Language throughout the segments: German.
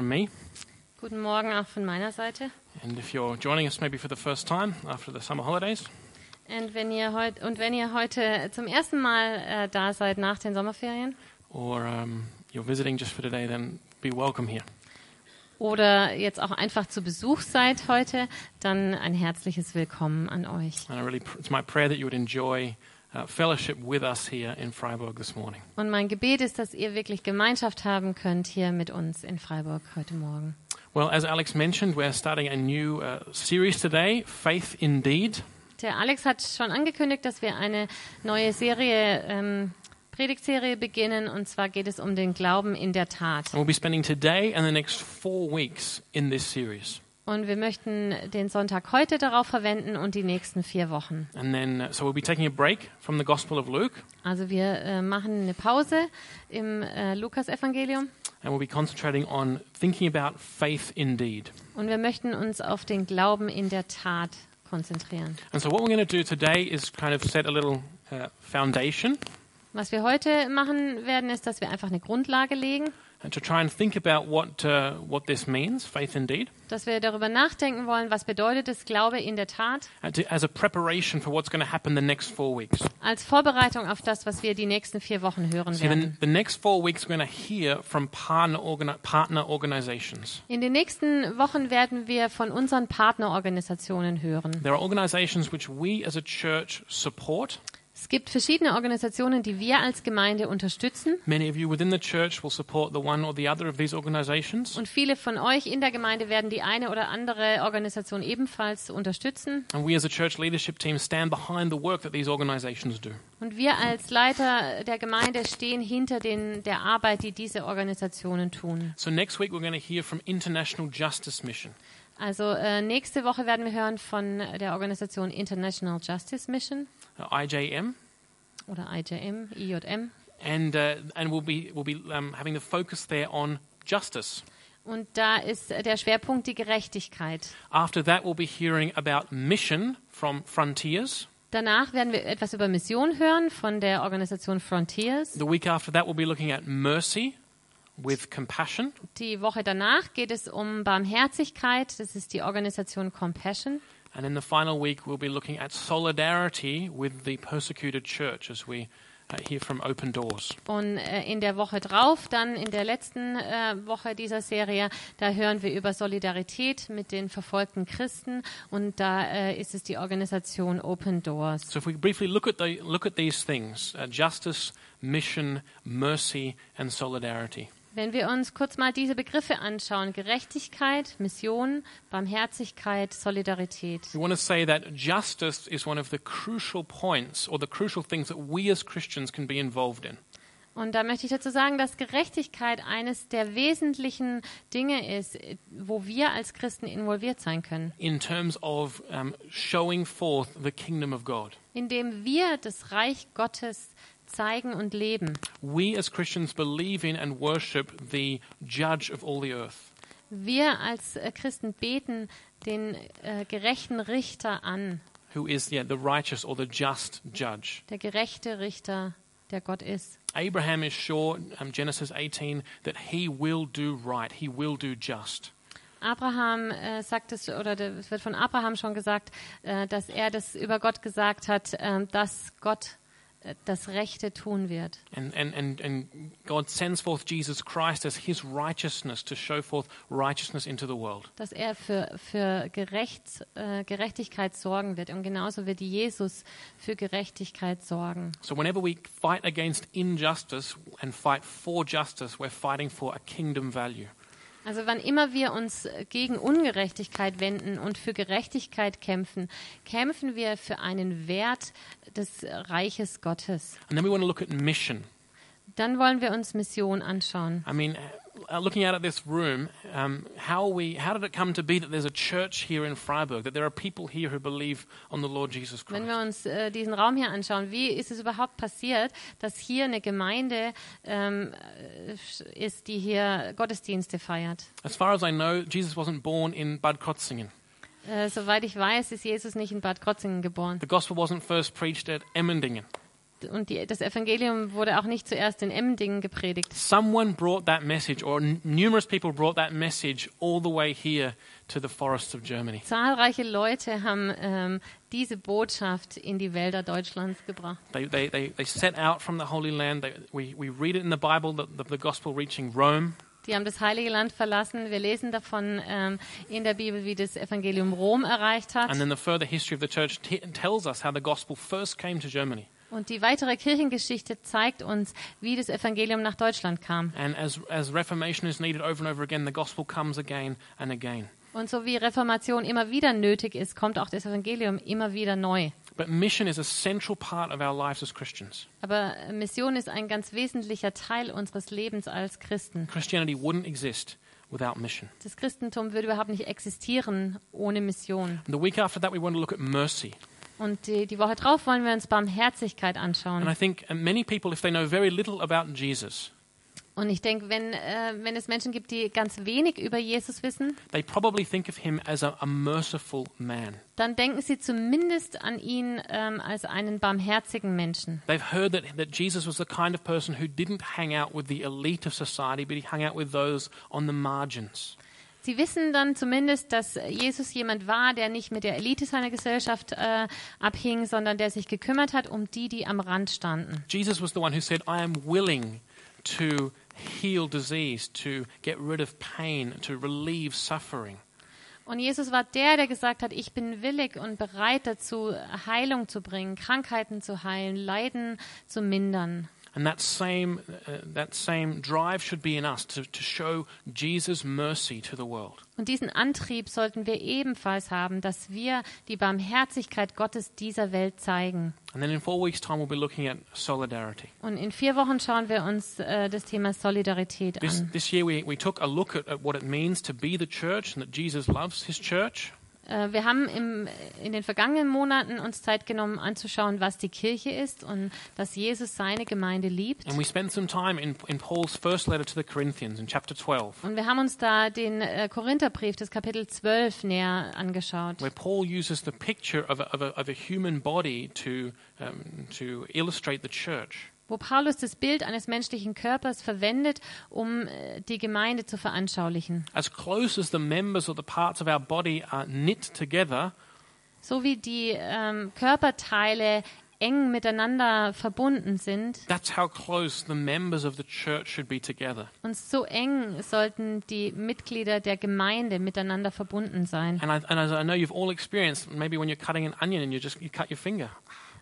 from me. Guten Morgen auch von meiner Seite. And if you're joining us maybe for the first time after the summer holidays, Und wenn ihr, heut, und wenn ihr heute zum ersten Mal äh, da seid nach den Sommerferien or um, you're visiting just for today, then be welcome here. oder jetzt auch einfach zu Besuch seid heute, dann ein herzliches Willkommen an euch. And I really, it's my prayer that you would enjoy uh, fellowship with us here in Freiburg this morning. Und mein Gebet ist, dass ihr wirklich Gemeinschaft haben könnt hier mit uns in Freiburg heute Morgen. Well, as Alex mentioned, we're starting a new uh, series today, Faith Indeed. Der Alex hat schon angekündigt, dass wir eine neue Serie, ähm, Predigtserie beginnen. Und zwar geht es um den Glauben in der Tat. And we'll be spending today and the next four weeks in this series. Und wir möchten den Sonntag heute darauf verwenden und die nächsten vier Wochen. Then, uh, so we'll be taking a break from the Gospel of Luke, Also wir äh, machen eine Pause im äh, Lukas-Evangelium and we'll be concentrating on thinking about faith indeed. und wir möchten uns auf den Glauben in der Tat konzentrieren. And so, what we're going to do today is kind of set a little uh, foundation Was wir heute machen werden, ist, dass wir einfach eine Grundlage legen, and to try and think about what uh, what this means, faith indeed, dass wir darüber nachdenken wollen, was bedeutet es Glaube in der Tat, to, as a preparation for what's going to happen the next four weeks. als Vorbereitung auf das, was wir die nächsten vier Wochen hören the, werden. the next four weeks we're going to hear from partner organi- partner organizations. In den nächsten Wochen werden wir von unseren Partnerorganisationen hören. There are organizations which we as a church support. Es gibt verschiedene Organisationen, die wir als Gemeinde unterstützen. Many of you within the church will support the one or the other of these organizations. Und viele von euch in der Gemeinde werden die eine oder andere Organisation ebenfalls unterstützen. And we as a church leadership team stand behind the work that these organizations do. Und wir als Leiter der Gemeinde stehen hinter den, der Arbeit, die diese Organisationen tun. So next week we're going to hear from International Justice Mission. Also äh, nächste Woche werden wir hören von der Organisation International Justice Mission IJM, oder IJM, IJM. and uh, and we'll be we'll be um, having the focus there on justice. Und da ist der Schwerpunkt die Gerechtigkeit. After that, we'll be hearing about mission from Frontiers. Danach werden wir etwas über Mission hören von der Organisation Frontiers. The week after that, we'll be looking at mercy with compassion, Die Woche danach geht es um Barmherzigkeit. Das ist die Organisation Compassion. And in the final week, we'll be looking at solidarity with the persecuted church as we uh, hear from Open Doors. Und äh, in der Woche drauf, dann in der letzten äh, Woche dieser Serie, da hören wir über Solidarität mit den verfolgten Christen. Und da äh, ist es die Organisation Open Doors. So, if we briefly look at the look at these things: uh, justice, mission, mercy, and solidarity. Wenn wir uns kurz mal diese Begriffe anschauen, Gerechtigkeit, Mission, Barmherzigkeit, Solidarität. We want to say that justice is one of the crucial points or the crucial things that we as Christians can be involved in. Und da möchte ich dazu sagen, dass Gerechtigkeit eines der wesentlichen Dinge ist, wo wir als Christen involviert sein können, in terms of um, showing forth the kingdom of God. indem wir das Reich Gottes zeigen und leben. We as Christians believe in and worship the judge of all the earth. Wir als äh, Christen beten den äh, gerechten Richter an, Who is yeah, the righteous or the just judge? der gerechte Richter, der Gott ist. Abraham is sure, um, Genesis 18, that he will do right, he will do just. Abraham äh, sagt es, oder der- es wird von Abraham schon gesagt, äh, dass er das über Gott gesagt hat, äh, dass Gott das Rechte tun wird. And, and, and, and God sends forth Jesus Christ as his righteousness to show forth righteousness into the world. Dass er für, für Gerecht, äh, Gerechtigkeit sorgen wird. Und genauso wird Jesus für Gerechtigkeit sorgen. So whenever we fight against injustice and fight for justice, we're fighting for a kingdom value. Also wann immer wir uns gegen Ungerechtigkeit wenden und für Gerechtigkeit kämpfen, kämpfen wir für einen Wert des Reiches Gottes. And then we want to look at mission. Dann wollen wir uns Mission anschauen. I mean, uh, looking out at this room, um, how we, how did it come to be that there's a church here in Freiburg, that there are people here who believe on the Lord Jesus Wenn Christ? wir uns äh, diesen Raum hier anschauen, wie ist es überhaupt passiert, dass hier eine Gemeinde ähm, äh, ist, die hier Gottesdienste feiert? As far as I know, Jesus wasn't born in Bad Krotzingen. Äh, soweit ich weiß, ist Jesus nicht in Bad Krotzingen geboren. The gospel wasn't first preached at Emmendingen. Und die, das Evangelium wurde auch nicht zuerst in Emdingen gepredigt. Someone brought that message, or numerous people brought that message all the way here to the forests of Germany. Zahlreiche Leute haben ähm, diese Botschaft in die Wälder Deutschlands gebracht. They, they, they, they set out from the Holy Land. They, we, we read it in the Bible, the, the, the gospel reaching Rome. Die haben das Heilige Land verlassen. Wir lesen davon ähm, in der Bibel, wie das Evangelium Rom erreicht hat. And then the further history of the church tells us how the gospel first came to Germany. Und die weitere Kirchengeschichte zeigt uns, wie das Evangelium nach Deutschland kam. And as, as Reformation is needed over and over again, the gospel comes again and again. Und so wie Reformation immer wieder nötig ist, kommt auch das Evangelium immer wieder neu. But mission is a central part of our lives as Christians. Aber Mission ist ein ganz wesentlicher Teil unseres Lebens als Christen. Christianity wouldn't exist without mission. Das Christentum würde überhaupt nicht existieren ohne Mission. And the week after that, we want to look at mercy. Und die, die Woche drauf wollen wir uns Barmherzigkeit And anschauen. I think uh, many people, if they know very little about Jesus, Und ich denke, wenn, äh, wenn es Menschen gibt, die ganz wenig über Jesus wissen, they probably think of him as a, a merciful man. dann denken sie zumindest an ihn ähm, als einen barmherzigen Menschen. They've heard that, that Jesus was the kind of person who didn't hang out with the elite of society, but he hung out with those on the margins. Sie wissen dann zumindest, dass Jesus jemand war, der nicht mit der Elite seiner Gesellschaft äh, abhing, sondern der sich gekümmert hat um die, die am Rand standen. Jesus was the one who said, I am willing to heal disease, to get rid of pain, to relieve suffering. Und Jesus war der, der gesagt hat, ich bin willig und bereit dazu, Heilung zu bringen, Krankheiten zu heilen, Leiden zu mindern. And that same, uh, that same drive should be in us to, to show Jesus' mercy to the world. Und diesen Antrieb sollten wir ebenfalls haben, dass wir die Barmherzigkeit Gottes dieser Welt zeigen. And then in four weeks' time, we'll be looking at solidarity. Und in vier Wochen schauen wir uns äh, das Thema Solidarität This, an. this year, we, we took a look at, at what it means to be the church and that Jesus loves his church. Äh, wir haben im, in den vergangenen Monaten uns Zeit genommen, anzuschauen, was die Kirche ist und dass Jesus seine Gemeinde liebt. And we spent some time in, in Paul's first letter to the Corinthians in chapter 12, Und wir haben uns da den äh, Korintherbrief, das Kapitel 12, näher angeschaut. where Paul uses the picture of a, of a, of a human body to, um, to illustrate the church. Wo Paulus das Bild eines menschlichen Körpers verwendet, um äh, die Gemeinde zu veranschaulichen. As close as the members or the parts of our body are knit together, So wie die ähm, Körperteile eng miteinander verbunden sind that's how close the members of the church should be together. und so eng sollten die Mitglieder der Gemeinde miteinander verbunden sein. And, I, and as I know you've all experienced, maybe when you're cutting an onion and you just you cut your finger,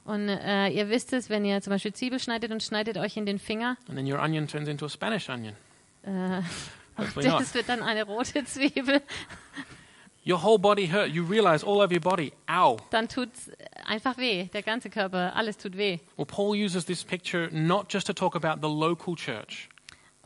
Und äh, ihr wisst es, wenn ihr zum Beispiel Zwiebel schneidet und schneidet euch in den Finger, and then your onion turns into a Spanish onion. äh, das wird dann eine rote Zwiebel, Your whole body hurt. You realize all over your body, ow. dann tut's einfach weh. Der ganze Körper, alles tut weh. Well, Paul uses this picture not just to talk about the local church,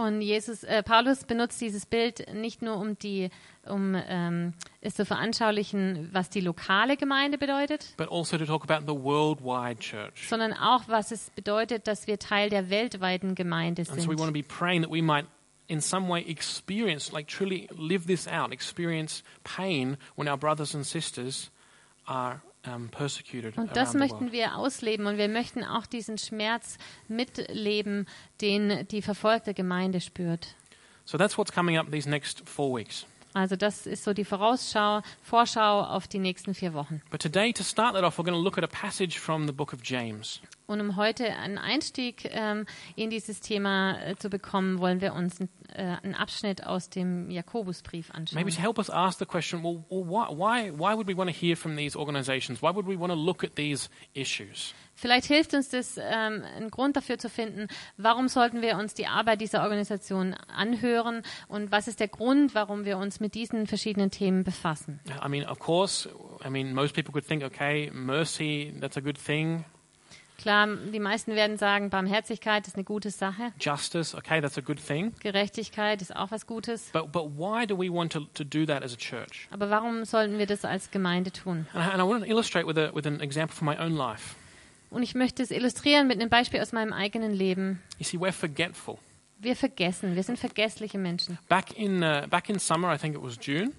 Und Jesus, äh, Paulus benutzt dieses Bild nicht nur, um die, um ähm, es zu veranschaulichen, was die lokale Gemeinde bedeutet, but also to talk about the worldwide church. sondern auch, was es bedeutet, dass wir Teil der weltweiten Gemeinde And so we want to sind. be praying that we might, in some way, experience, like truly live this out, experience pain when our brothers and sisters are Und das möchten wir ausleben und wir möchten auch diesen Schmerz mitleben, den die verfolgte Gemeinde spürt. So that's what's coming up these next four weeks. Also das ist so die Vorausschau, Vorschau auf die nächsten vier Wochen. But today, to start that off, we're going to look at a passage from the book of James. Und um heute einen Einstieg ähm, in dieses Thema äh, zu bekommen, wollen wir uns äh, einen Abschnitt aus dem Jakobusbrief anschauen. Maybe to help us ask the question, well, why, why, why would we want to hear from these organizations? Why would we want to look at these issues? Vielleicht hilft uns das, ähm, einen Grund dafür zu finden, warum sollten wir uns die Arbeit dieser Organisation anhören und was ist der Grund, warum wir uns mit diesen verschiedenen Themen befassen. I mean, of course, I mean, most people could think, okay, mercy, that's a good thing. Klar, die meisten werden sagen, Barmherzigkeit ist eine gute Sache, Justice, okay, that's a good thing. Gerechtigkeit ist auch was Gutes. But, but why do we want to, to do that as a church? Aber warum sollten wir das als Gemeinde tun? And I, and I want to illustrate with, a, with an example from my own life. Und ich möchte es illustrieren mit einem Beispiel aus meinem eigenen Leben. You see, we're forgetful. Wir vergessen, wir sind vergessliche Menschen. Back in, uh, back in summer, I think it was June,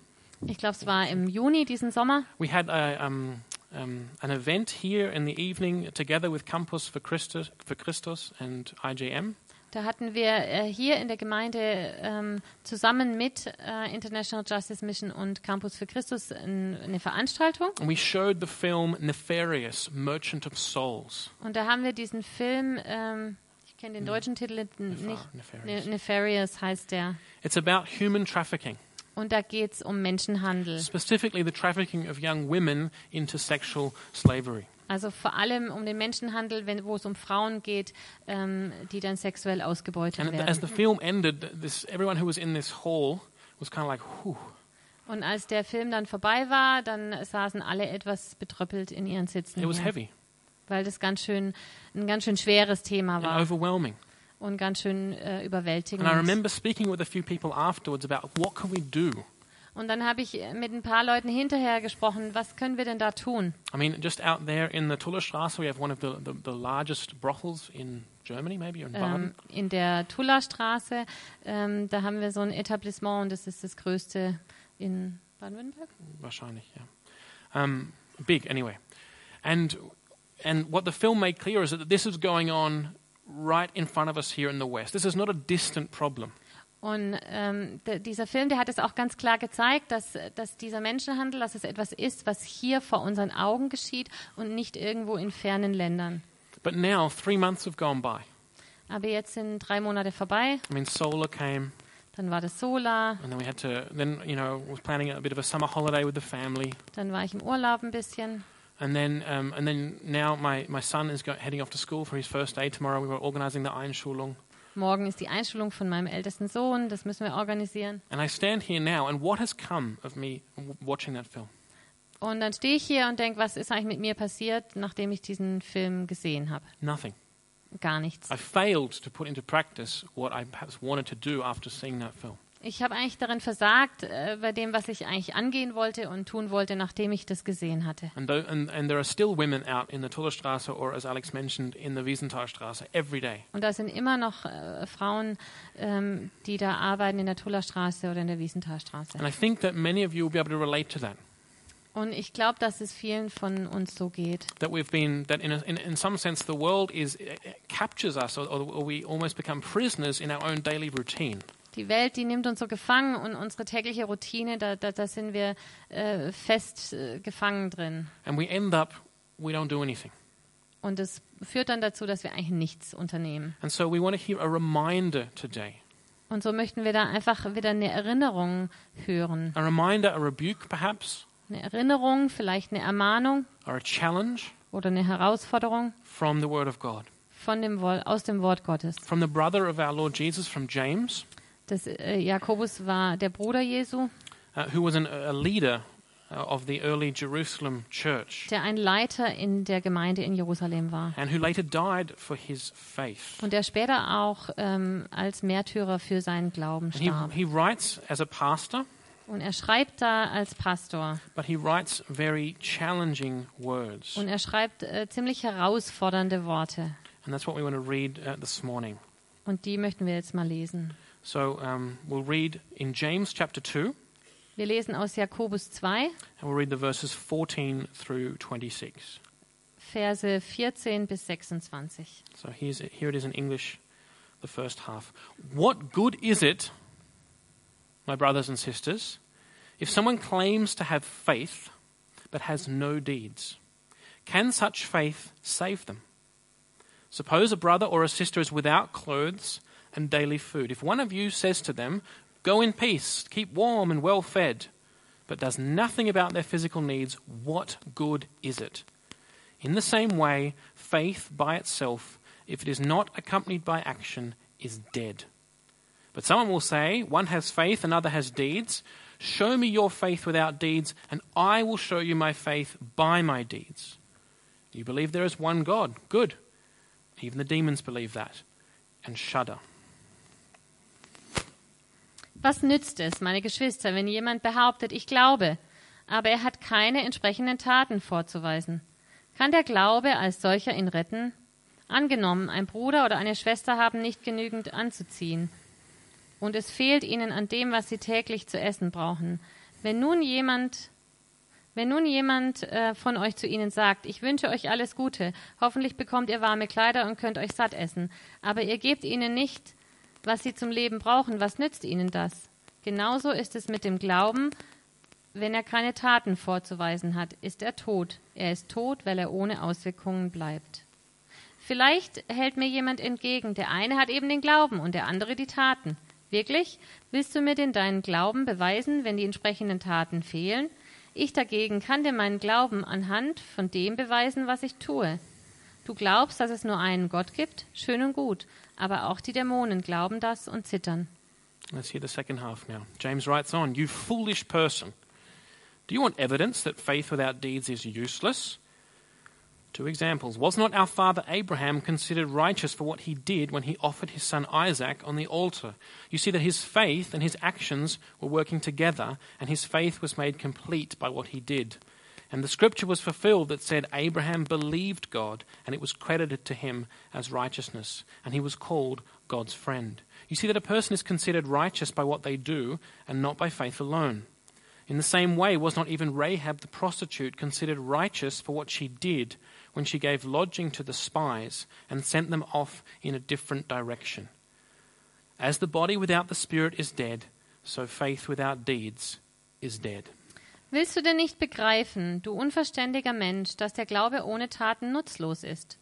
Ich glaube, es war im Juni diesen Sommer. we had a, um, um, an event here in the evening together with Campus for Christus, for Christus and IJM. Da hatten wir äh, hier in der Gemeinde ähm, zusammen mit äh, International Justice Mission und Campus für Christus ein, eine Veranstaltung. And we showed the film Nefarious, Merchant of Souls. Und da haben wir diesen Film, ähm, ich kenne den deutschen Titel nicht, Nefarious. Ne- Nefarious heißt der. It's about human trafficking, Und da geht es um Menschenhandel. specifically the trafficking of young women into sexual slavery. Also vor allem um den Menschenhandel, wenn, wo es um Frauen geht, ähm, die dann sexuell ausgebeutet And as werden. the film ended, this, everyone who was in this hall was kind of like, whew. Und als der Film dann vorbei war, dann saßen alle etwas betröppelt in ihren Sitzen, It was heavy weil das ganz schön, ein ganz schön schweres Thema and war overwhelming. Und ganz schön äh, überwältigend. And I remember speaking with a few people afterwards about what can we do. Und dann habe ich mit ein paar Leuten hinterher gesprochen, was können wir denn da tun? I mean, just out there in the Tullerstrasse, we have one of the, the, the largest brothels in Germany, maybe, or in Baden. Ähm, in der Tullerstraße, ähm, da haben wir so ein Etablissement und das ist das größte in Baden-Württemberg. Wahrscheinlich, yeah. Um, big, anyway. And, and what the film made clear is that this is going on right in front of us here in the West. This is not a distant problem. Und ähm, dieser Film, der hat es auch ganz klar gezeigt, dass, dass dieser Menschenhandel, dass es etwas ist, was hier vor unseren Augen geschieht und nicht irgendwo in fernen Ländern. But now, three months have gone by. Aber jetzt sind drei Monate vorbei, I mean, solar came, dann war das Solar, and then we had to, then, you know, was planning a bit of a summer holiday with the family. dann war ich im Urlaub ein bisschen. And then, um, and then now my, my son is go- heading off to school for his first day tomorrow. We were organizing the Einschulung. Morgen ist die Einschulung von meinem ältesten Sohn, das müssen wir organisieren. And I stand here now, and what has come of me watching that film? Und dann stehe ich hier und denke, was ist eigentlich mit mir passiert, nachdem ich diesen Film gesehen habe? Nothing. Gar nichts. I failed to put into practice what I perhaps wanted to do after seeing that film. Ich habe eigentlich darin versagt, äh, bei dem, was ich eigentlich angehen wollte und tun wollte, nachdem ich das gesehen hatte. And, tho- and, and there are still women out in the Tullerstrasse, or as Alex mentioned, in the Wiesenthalstrasse every day. Und da sind immer noch äh, Frauen, ähm, die da arbeiten in der Tullerstraße oder in der Wiesenthalstraße. And I think that many of you will be able to relate to that. Und ich glaube, dass es vielen von uns so geht. That we've been, that in, a, in, in some sense the world is, uh, captures us, or, or we almost become prisoners in our own daily routine. Die Welt, die nimmt uns so gefangen und unsere tägliche Routine, da, da, da sind wir äh, fest äh, gefangen drin. And we end up, we don't do anything. Und das führt dann dazu, dass wir eigentlich nichts unternehmen. And so we want to hear a reminder today. Und so möchten wir da einfach wieder eine Erinnerung hören. A reminder, a rebuke perhaps, Eine Erinnerung, vielleicht eine Ermahnung or a challenge oder eine Herausforderung from the Word of God. von dem, aus dem Wort Gottes. From the brother of our Lord Jesus, from James, Das, äh, Jakobus war der Bruder Jesu, uh, who was an, a leader uh, of the early Jerusalem church der ein Leiter in der Gemeinde in Jerusalem war. and who later died for his faith. Und der später auch ähm, als Märtyrer für seinen Glauben And he, starb. he writes as a pastor, Und er schreibt da als Pastor. but he writes very challenging words. Und er schreibt äh, ziemlich herausfordernde Worte. And that's what we want to read uh, this morning. Und die möchten wir jetzt mal lesen. So um, we'll read in James chapter 2, Wir lesen aus Jakobus 2, and we'll read the verses 14 through 26. Verse 14 bis 26. So here's it, here it is in English, the first half. What good is it, my brothers and sisters, if someone claims to have faith but has no deeds? Can such faith save them? Suppose a brother or a sister is without clothes and daily food. If one of you says to them, Go in peace, keep warm and well fed, but does nothing about their physical needs, what good is it? In the same way, faith by itself, if it is not accompanied by action, is dead. But someone will say, One has faith, another has deeds. Show me your faith without deeds, and I will show you my faith by my deeds. You believe there is one God. Good. Even the demons believe that and shudder. Was nützt es, meine Geschwister, wenn jemand behauptet, ich glaube, aber er hat keine entsprechenden Taten vorzuweisen? Kann der Glaube als solcher ihn retten? Angenommen, ein Bruder oder eine Schwester haben nicht genügend anzuziehen und es fehlt ihnen an dem, was sie täglich zu essen brauchen. Wenn nun jemand Wenn nun jemand äh, von euch zu ihnen sagt, ich wünsche euch alles Gute, hoffentlich bekommt ihr warme Kleider und könnt euch satt essen, aber ihr gebt ihnen nicht, was sie zum Leben brauchen, was nützt ihnen das? Genauso ist es mit dem Glauben, wenn er keine Taten vorzuweisen hat, ist er tot. Er ist tot, weil er ohne Auswirkungen bleibt. Vielleicht hält mir jemand entgegen, der eine hat eben den Glauben und der andere die Taten. Wirklich? Willst du mir denn deinen Glauben beweisen, wenn die entsprechenden Taten fehlen? Ich dagegen kann dir meinen Glauben anhand von dem beweisen, was ich tue. Du glaubst, dass es nur einen Gott gibt? Schön und gut. Aber auch die Dämonen glauben das und zittern. Let's hear the second half now. James writes on You foolish person. Do you want evidence that faith without deeds is useless? Two examples. Was not our father Abraham considered righteous for what he did when he offered his son Isaac on the altar? You see that his faith and his actions were working together, and his faith was made complete by what he did. And the scripture was fulfilled that said, Abraham believed God, and it was credited to him as righteousness, and he was called God's friend. You see that a person is considered righteous by what they do, and not by faith alone. In the same way, was not even Rahab the prostitute considered righteous for what she did when she gave lodging to the spies and sent them off in a different direction? As the body without the spirit is dead, so faith without deeds is dead. Willst du denn nicht begreifen, du unverständiger Mensch, dass der Glaube ohne Taten nutzlos ist?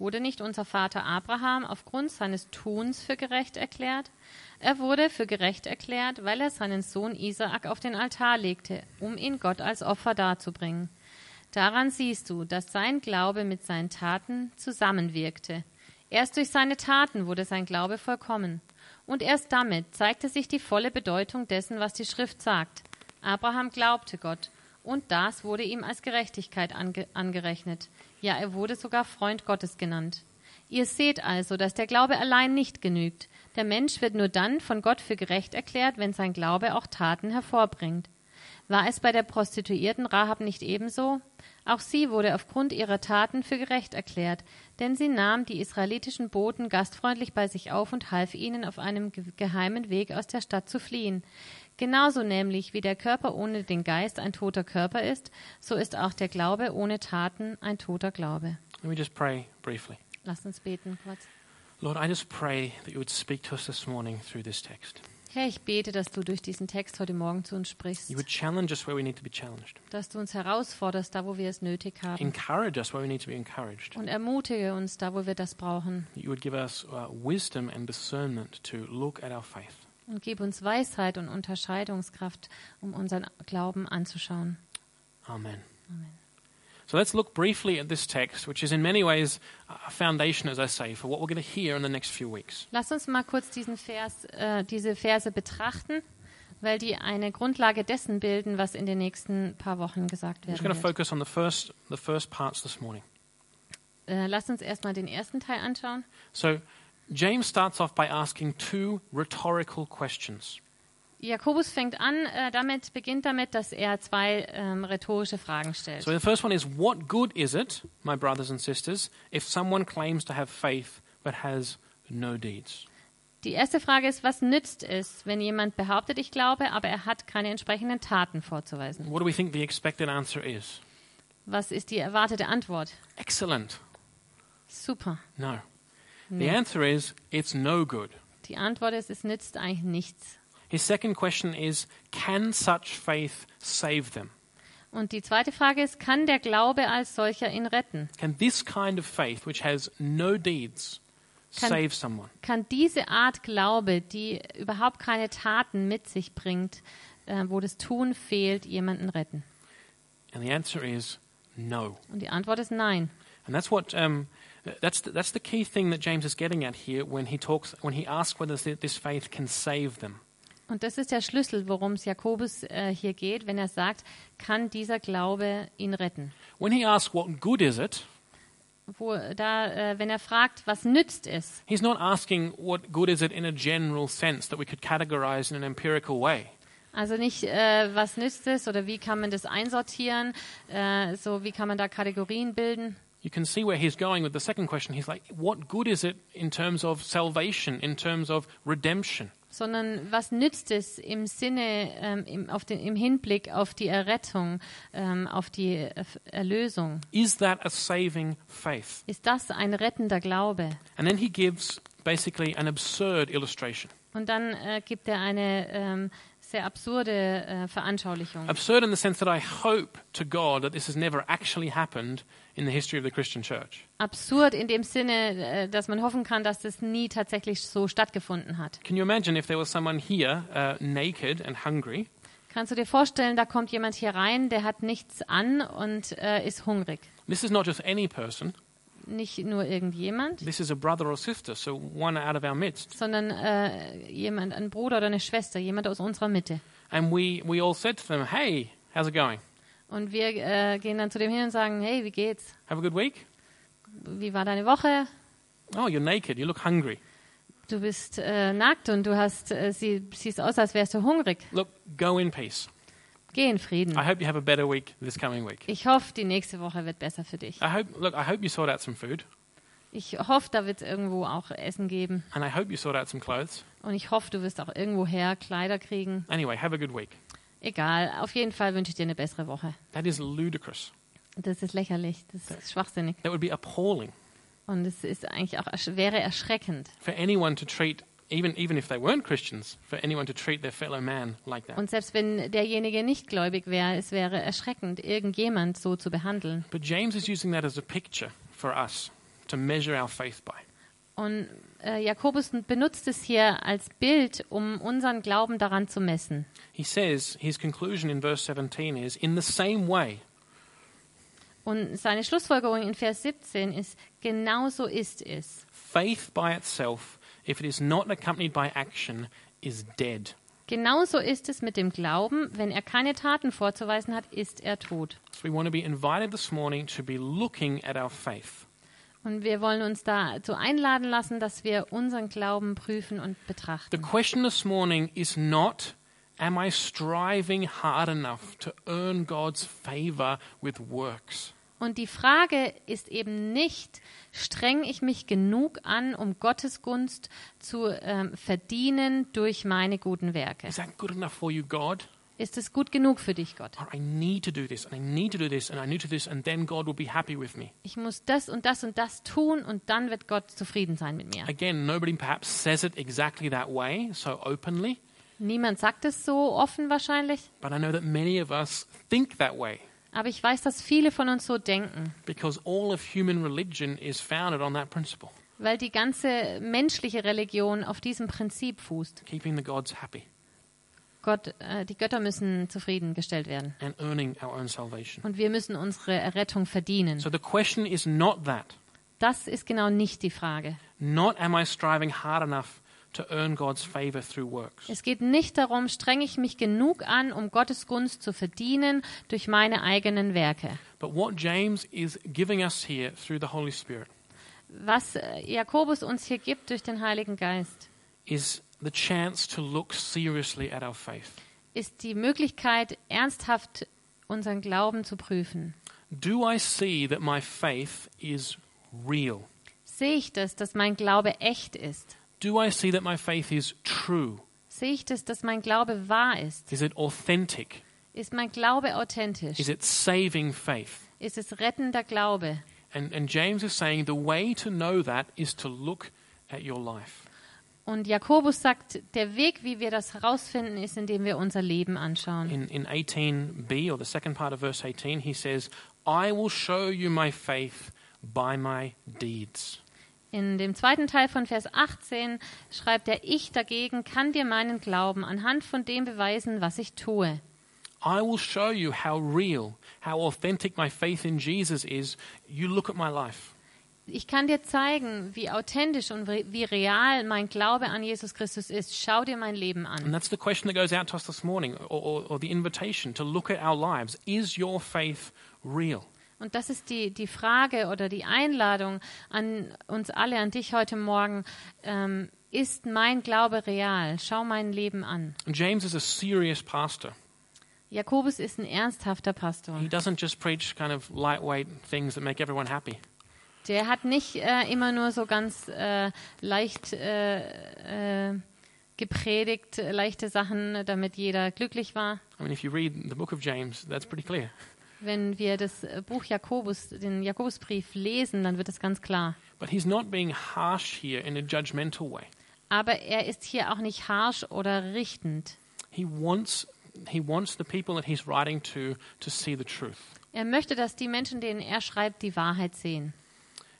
Wurde nicht unser Vater Abraham aufgrund seines Tuns für gerecht erklärt? Er wurde für gerecht erklärt, weil er seinen Sohn Isaak auf den Altar legte, um ihn Gott als Opfer darzubringen. Daran siehst du, dass sein Glaube mit seinen Taten zusammenwirkte. Erst durch seine Taten wurde sein Glaube vollkommen. Und erst damit zeigte sich die volle Bedeutung dessen, was die Schrift sagt. Abraham glaubte Gott, und das wurde ihm als Gerechtigkeit ange angerechnet. Ja, er wurde sogar Freund Gottes genannt. Ihr seht also, dass der Glaube allein nicht genügt. Der Mensch wird nur dann von Gott für gerecht erklärt, wenn sein Glaube auch Taten hervorbringt. War es bei der Prostituierten Rahab nicht ebenso? Auch sie wurde aufgrund ihrer Taten für gerecht erklärt, denn sie nahm die israelitischen Boten gastfreundlich bei sich auf und half ihnen auf einem geheimen Weg aus der Stadt zu fliehen. Genauso nämlich wie der Körper ohne den Geist ein toter Körper ist, so ist auch der Glaube ohne Taten ein toter Glaube. Let me just pray briefly. Lasst uns beten kurz. Lord, I just pray that you would speak to us this morning through this text. Herr, ich bete, dass du durch diesen Text heute Morgen zu uns sprichst, You would challenge us where we need to be challenged, dass du uns herausforderst, da wo wir es nötig haben, encourage us where we need to be encouraged. und ermutige uns da, wo wir das brauchen. You would give us uh, wisdom and discernment to look at our faith. Und gib uns Weisheit und Unterscheidungskraft, um unseren Glauben anzuschauen. Amen. Amen. So let's look briefly at this text, which is in many ways a foundation, as I say, for what we're going to hear in the next few weeks. Lass uns mal kurz diesen Vers, äh, diese Verse betrachten, weil die eine Grundlage dessen bilden, was in den nächsten paar Wochen gesagt I'm just werden going to wird. focus on the first, the first parts this morning. Äh, lass uns erstmal den ersten Teil anschauen. So James starts off by asking two rhetorical questions. Jakobus fängt an, äh, damit beginnt damit, dass er zwei ähm, rhetorische Fragen stellt. So the first one is, what good is it, my brothers and sisters, if someone claims to have faith but has no deeds? Die erste Frage ist, was nützt es, wenn jemand behauptet, ich glaube, aber er hat keine entsprechenden Taten vorzuweisen? What do we think the expected answer is? Was ist die erwartete Antwort? Excellent. Super. No. The Nee. answer is, it's no good. Die Antwort ist, es nützt eigentlich nichts. His second question is, can such faith save them? Und die zweite Frage ist, kann der Glaube als solcher ihn retten? Can this kind of faith, which has no deeds, Kann- save someone? Kann diese Art Glaube, die überhaupt keine Taten mit sich bringt, äh, wo das Tun fehlt, jemanden retten? And the answer is no. Und die Antwort ist nein. And that's what um, that's the, that's the key thing that James is getting at here when he talks when he asks whether thi- this faith can save them. Und das ist der Schlüssel, worum es Jakobus äh, hier geht, wenn er sagt, kann dieser Glaube ihn retten? When he asks what good is it, Wo da, äh, wenn er fragt, was nützt es? he's not asking what good is it in a general sense that we could categorize in an empirical way. Also nicht, äh, was nützt es oder wie kann man das einsortieren, äh, so wie kann man da Kategorien bilden. You can see where he's going with the second question. He's like, what good is it in terms of salvation, in terms of redemption? sondern was nützt es im Sinne, ähm, im, auf den, im Hinblick auf die Errettung, ähm, auf die äh, Erlösung? Is that a saving faith? Ist das ein rettender Glaube? And then he gives basically an absurd illustration. Und dann äh, gibt er eine ähm, sehr absurde äh, Veranschaulichung. Absurd in the sense that I hope to God that this has never actually happened in the history of the Christian church. Absurd in dem Sinne, äh, dass man hoffen kann, dass das nie tatsächlich so stattgefunden hat. Can you imagine if there was someone here uh, naked and hungry, Kannst du dir vorstellen, da kommt jemand hier rein, der hat nichts an und äh, ist hungrig. this is not just any person, Nicht nur irgendjemand, this is a brother or sister, so one out of our midst. sondern äh, jemand, ein Bruder oder eine Schwester, jemand aus unserer Mitte. And we, we all said to them, Hey, how's it going? Und wir äh, gehen dann zu dem hin und sagen, hey, wie geht's? Have a good week? Wie war deine Woche? Oh, you're naked, you look hungry. Du bist äh, nackt und du hast, äh, sie, siehst aus, als wärst du hungrig. Look, go in peace. Geh in Frieden. I hope you have a better week this coming week. Ich hoffe, die nächste Woche wird besser für dich. I hope, look, I hope you sort out some food, Ich hoffe, da wird es irgendwo auch Essen geben. and I hope you sort out some clothes. Und ich hoffe, du wirst auch irgendwo her Kleider kriegen. Anyway, have a good week. Egal, auf jeden Fall wünsche ich dir eine bessere Woche. That is ludicrous. Das ist lächerlich, das ist schwachsinnig. That would be appalling Und es ist eigentlich auch, wäre erschreckend. for anyone to treat, even, even if they weren't Christians, for anyone to treat their fellow man like that. Und selbst wenn derjenige nicht gläubig wäre, es wäre erschreckend, irgendjemand so zu behandeln. But James is using that as a picture for us to measure our faith by. Und äh, Jakobus benutzt es hier als Bild, um unseren Glauben daran zu messen. He says, his conclusion in verse 17 is, in the same way, Und seine Schlussfolgerung in Vers 17 ist, genau so ist es. faith by itself, if it is not accompanied by action, is dead. Genauso ist es mit dem Glauben, wenn er keine Taten vorzuweisen hat, ist er tot. So we want to be invited this morning to be looking at our faith. Und wir wollen uns dazu einladen lassen, dass wir unseren Glauben prüfen und The betrachten. question this morning is not, am I striving hard enough to earn God's favor with works? Und die Frage ist eben nicht, streng ich mich genug an, um Gottes Gunst zu ähm, verdienen durch meine guten Werke? Is that good enough for you, God? Ist es gut genug für dich, Gott? Or I need to do this, and I need to do this, and I need to do this, and then God will be happy with me. Ich muss das und das und das tun und dann wird Gott zufrieden sein mit mir. Again, nobody perhaps says it exactly that way, so openly, Niemand sagt es so offen wahrscheinlich, but I know that many of us think that way aber ich weiß, dass viele von uns so denken, because all of human religion is founded on that principle weil die ganze menschliche Religion auf diesem Prinzip fußt. keeping the gods happy Gott, äh, die Götter müssen zufriedengestellt werden and earning our own salvation. und wir müssen unsere Errettung verdienen. So the question is not that. Das ist genau nicht die Frage. Not am I striving hard enough to earn God's favor through works. Es geht nicht darum, strenge ich mich genug an, um Gottes Gunst zu verdienen durch meine eigenen Werke. But what James is giving us here through the Holy Spirit Was äh, Jakobus uns hier gibt durch den Heiligen Geist, is the chance to look seriously at our faith. ist die Möglichkeit, ernsthaft unseren Glauben zu prüfen. Do I see that my faith is real? Sehe ich das, dass mein Glaube echt ist? Do I see that my faith is true? Sehe ich das, dass mein Glaube wahr ist? Is it authentic? Ist mein Glaube authentisch? Is it saving faith? Ist es rettender Glaube? And, and James is saying the way to know that is to look at your life. Und Jakobus sagt, der Weg, wie wir das herausfinden, ist, indem wir unser Leben anschauen. In, in 18b, or the second part of verse 18, he says, I will show you my faith by my deeds. In dem zweiten Teil von Vers 18 schreibt er, ich dagegen kann dir meinen Glauben anhand von dem beweisen, was ich tue. I will show you how real, how authentic my faith in Jesus is. You look at my life. Ich kann dir zeigen, wie authentisch und wie real mein Glaube an Jesus Christus ist. Schau dir mein Leben And an. that's the question that goes out to us this morning, or, or, or the invitation to look at our lives. Is your faith real? Und das ist die, die Frage oder die Einladung an uns alle, an dich heute Morgen. Ähm, ist mein Glaube real? Schau mein Leben an. And James is a serious pastor. Jakobus ist ein ernsthafter Pastor. He doesn't just preach kind of lightweight things that make everyone happy. Der hat nicht äh, immer nur so ganz äh, leicht äh, äh, gepredigt, leichte Sachen, damit jeder glücklich war. I mean, if you read the book of James, that's pretty clear. Wenn wir das äh, Buch Jakobus, den Jakobusbrief lesen, dann wird es ganz klar. But he's not being harsh here in a judgmental way. Aber er ist hier auch nicht harsh oder richtend. He wants, he wants the people that he's writing to to see the truth. Er möchte, dass die Menschen, denen er schreibt, die Wahrheit sehen.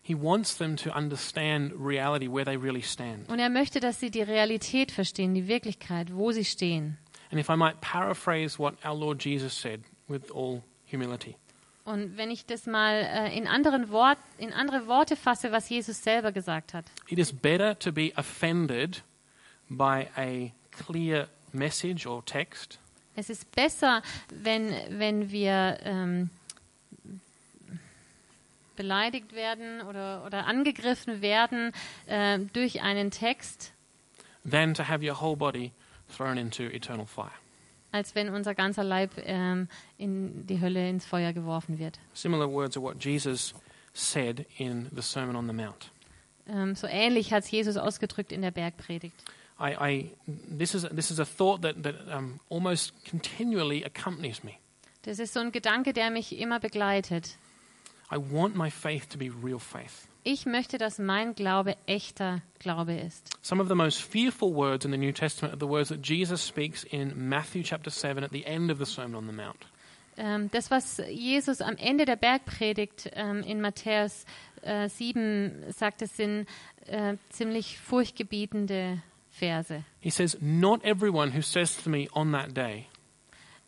He wants them to understand reality, where they really stand. Und er möchte, dass sie die Realität verstehen, die Wirklichkeit, wo sie stehen. And if I might paraphrase what our Lord Jesus said with all humility, Und wenn ich das mal äh, in, anderen Wort, in andere Worte fasse, was Jesus selber gesagt hat. it is better to be offended by a clear message or text Es ist besser, wenn, wenn wir ähm, beleidigt werden oder, oder angegriffen werden äh, durch einen Text, than to have your whole body thrown into eternal fire. als wenn unser ganzer Leib ähm, in die Hölle ins Feuer geworfen wird. Similar words are what Jesus said in the Sermon on the Mount. Ähm, so ähnlich hat es Jesus ausgedrückt in der Bergpredigt. I, I, this, is, this is a thought that, that um, almost continually accompanies me. Das ist so ein Gedanke, der mich immer begleitet. Ich möchte, dass mein Glaube echter Glaube ist. Some of the most fearful words in the New Testament are the words that Jesus speaks in Matthew chapter 7 at the end of the Sermon on the Mount. Ähm, das, was Jesus am Ende der Bergpredigt ähm, in Matthäus äh, 7 sagt, das sind äh, ziemlich furchtgebietende Verse. He says, Not everyone who says to me on that day,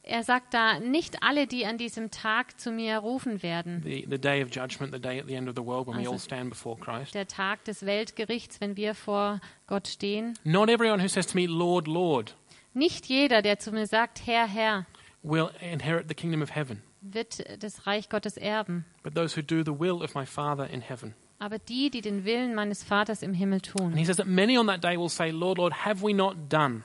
Er sagt da, nicht alle, die an diesem Tag zu mir rufen werden, the, the day of judgment, the day at the end of the world when we Also- all stand before Christ. der Tag des Weltgerichts, wenn wir vor Gott stehen. Not everyone who says to me, Lord, Lord, Nicht jeder, der zu mir sagt, Herr, Herr, will inherit the kingdom of heaven, wird das Reich Gottes erben. but those who do the will of my Father in heaven. Aber die, die den Willen meines Vaters im Himmel And tun. he says that many on that day will say, Lord, Lord, have we not done?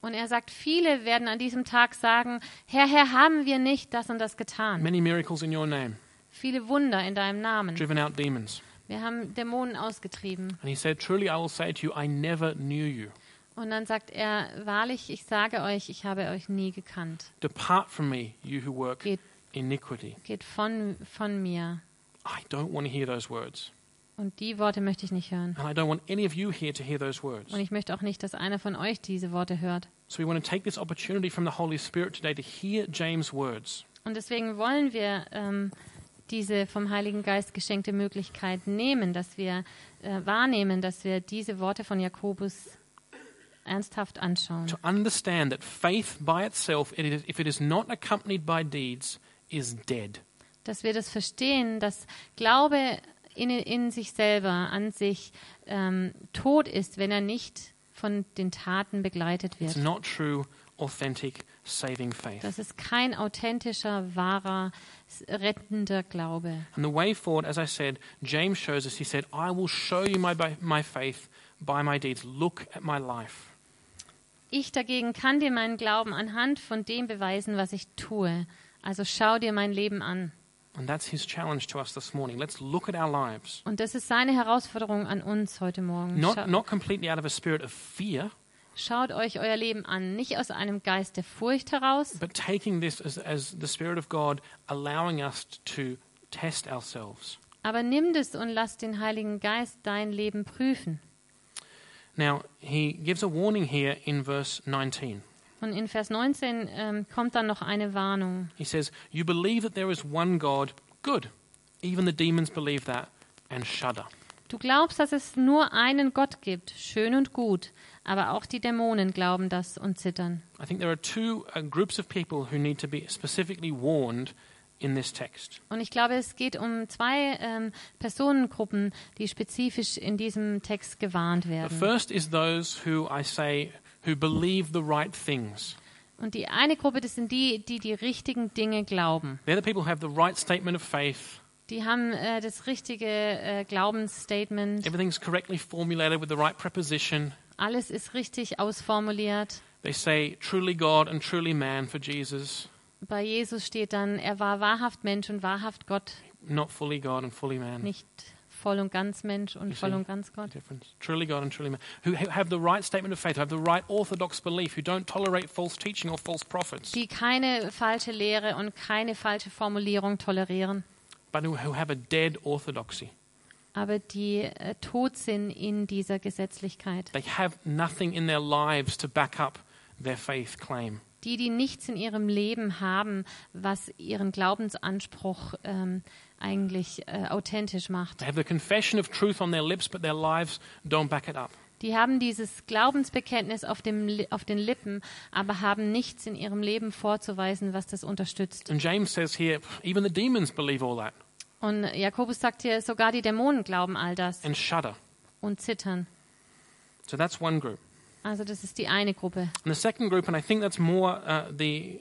Und er sagt, viele werden an diesem Tag sagen, Herr, Herr, haben wir nicht das und das getan. Many miracles in your name, Viele Wunder in deinem Namen. driven out demons. Wir haben Dämonen ausgetrieben. And he said, Truly I will say to you, I never knew you. Und dann sagt er, wahrlich, ich sage euch, ich habe euch nie gekannt. Depart from me, you who work Geht, iniquity. geht von, von mir. I don't want to hear those words. Und die Worte möchte ich nicht hören. And I don't want any of you here to hear those words. Und ich möchte auch nicht, dass einer von euch diese Worte hört. So we want to take this opportunity from the Holy Spirit today to hear James' words. Und deswegen wollen wir ähm, diese vom Heiligen Geist geschenkte Möglichkeit nehmen, dass wir äh, wahrnehmen, dass wir diese Worte von Jakobus ernsthaft anschauen. To understand that faith by itself, if it is not accompanied by deeds, is dead. Dass wir das verstehen, dass Glaube in, in sich selber, an sich ähm, tot ist, wenn er nicht von den Taten begleitet It's wird. not true, authentic, saving faith. Das ist kein authentischer, wahrer, rettender Glaube. And the way forward, as I said, James shows us, he said, I will show you my, my faith by my deeds. Look at my life. Ich dagegen kann dir meinen Glauben anhand von dem beweisen, was ich tue. Also schau dir mein Leben an. And that's his challenge to us this morning. Let's look at our lives. Und das ist seine Herausforderung an uns heute Morgen. Not, not completely out of a spirit of fear, schaut euch euer Leben an, nicht aus einem Geist der Furcht heraus, but taking this as, as the Spirit of God allowing us to test ourselves. aber nimm es und lass den Heiligen Geist dein Leben prüfen. Now, he gives a warning here in verse 19. Und in Vers 19 ähm, kommt dann noch eine Warnung. He says, You believe that there is one God. Good. Even the demons believe that and shudder. Du glaubst, dass es nur einen Gott gibt, schön und gut, aber auch die Dämonen glauben das und zittern. I think there are two uh, groups of people who need to be specifically warned in this text. Und ich glaube, es geht um zwei ähm, Personengruppen, die spezifisch in diesem Text gewarnt The werden. first is those who I say who believe the right things. Und die eine Gruppe, das sind die, die die richtigen Dinge glauben. They're the people who have the right statement of faith. Die haben äh, das richtige äh, Glaubensstatement. Everything's correctly formulated with the right preposition. Alles ist richtig ausformuliert. They say truly God and truly man for Jesus, Bei Jesus steht dann, er war wahrhaft Mensch und wahrhaft Gott, not fully God and fully man. nicht voll und ganz Mensch und You voll und ganz Gott. difference. Truly God and truly man. Who ha- have the right statement of faith, who have the right orthodox belief, who don't tolerate false teaching or false prophets, Die keine falsche Lehre und keine falsche Formulierung tolerieren, but who have a dead orthodoxy. aber die äh, tot sind in dieser Gesetzlichkeit. They have nothing in their lives to back up their faith claim. Die, die nichts in ihrem Leben haben, was ihren Glaubensanspruch ähm, eigentlich äh, authentisch macht. They have the confession of truth on their lips, but their lives don't back it up. Die haben dieses Glaubensbekenntnis auf, dem, auf den Lippen, aber haben nichts in ihrem Leben vorzuweisen, was das unterstützt. And James says here, even the demons believe all that Und Jakobus sagt hier, sogar die Dämonen glauben all das and shudder. und zittern. So that's one group. Also das ist die eine Gruppe. And the second group, and I think that's more uh, the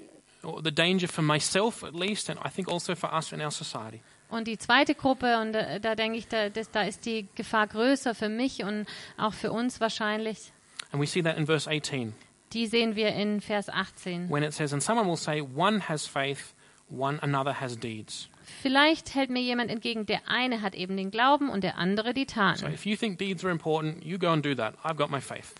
the danger for myself at least, and I think also for us in our society. Und die zweite Gruppe, und da, da denke ich, da, das, da ist die Gefahr größer für mich und auch für uns wahrscheinlich. And we see that in verse 18 Die sehen wir in Vers 18. when it says, And someone will say, One has faith, one another has deeds. Vielleicht hält mir jemand entgegen, der eine hat eben den Glauben und der andere die So Taten. if you think deeds are important, you go and do that. I've got my faith.